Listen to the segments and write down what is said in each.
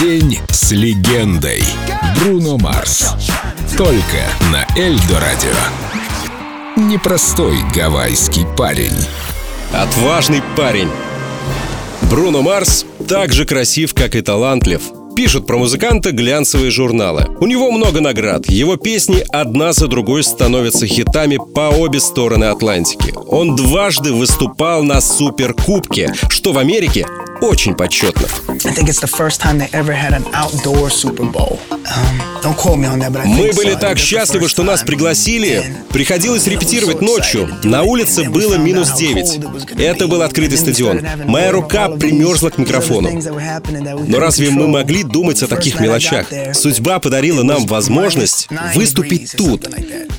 День с легендой. Бруно Марс. Только на Эльдо Радио. Непростой гавайский парень. Отважный парень. Бруно Марс так же красив, как и талантлив. Пишут про музыканта глянцевые журналы. У него много наград. Его песни одна за другой становятся хитами по обе стороны Атлантики. Он дважды выступал на Суперкубке, что в Америке очень почетно. Мы были так счастливы, что нас пригласили. Приходилось репетировать ночью. На улице было минус 9. Это был открытый стадион. Моя рука примерзла к микрофону. Но разве мы могли думать о таких мелочах? Судьба подарила нам возможность выступить тут.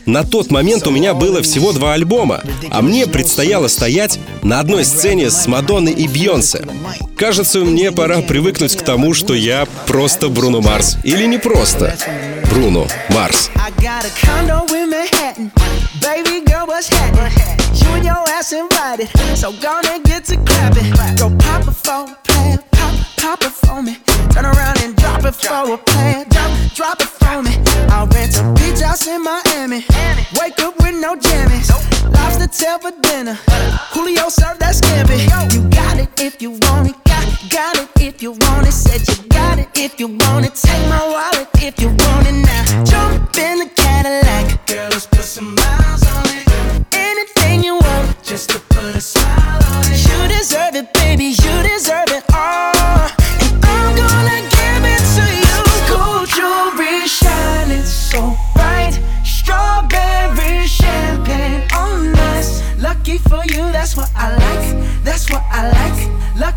На тот момент у меня было всего два альбома, а мне предстояло стоять на одной сцене с Мадонной и Бьонсе. Кажется, мне пора привыкнуть к тому, что я просто Бруно Марс. Или не просто. Бруно Марс. Lobster tail for dinner. Julio serve that scampi. You got it if you want it. Got it if you want it. Said you got it if you want it. Take my wallet if you want it now. Jump in the Cadillac. Girl, let's put some miles on it. Anything you want, just to put a smile on it. You deserve it, baby. You deserve it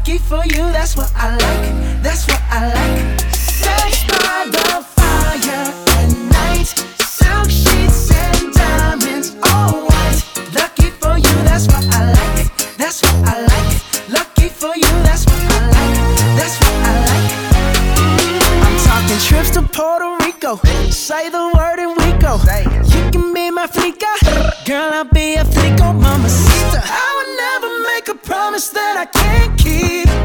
Lucky for you, that's what I like. That's what I like. Sex by the fire at night. Silk sheets and diamonds, all white. Lucky for you, that's what I like. That's what I like. Lucky for you, that's what I like. That's what I like. I'm talking trips to Puerto Rico. Say the word and we go. You can be my flica. Girl, I'll be a flico, mamacita. I would never make a promise that I can't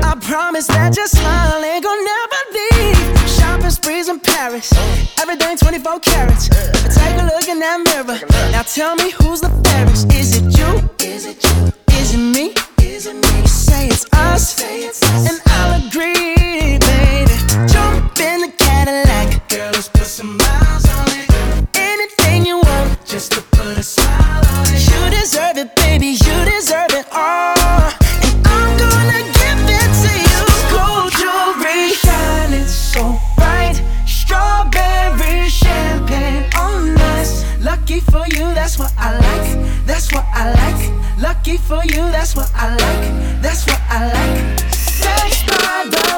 I promise that your smile ain't gonna never leave. Shopping sprees in Paris, everything 24 carats. Take a look in that mirror. Now tell me who's the fairest? Is it you? Is it you? Is it me? You, that's what I like. That's what I like. Lucky for you, that's what I like. That's what I like. Sex by the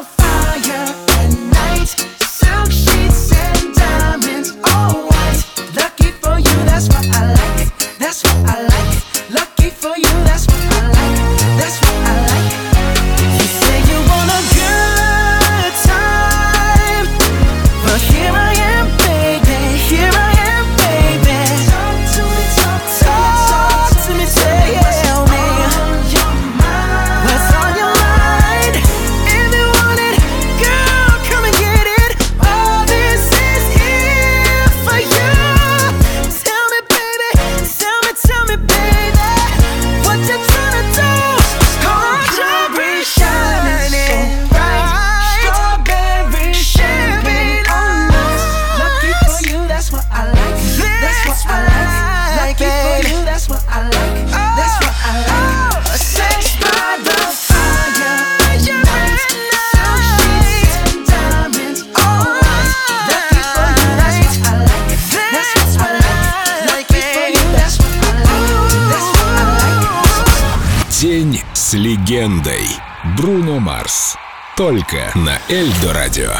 День с легендой. Бруно Марс. Только на Эльдо Радио.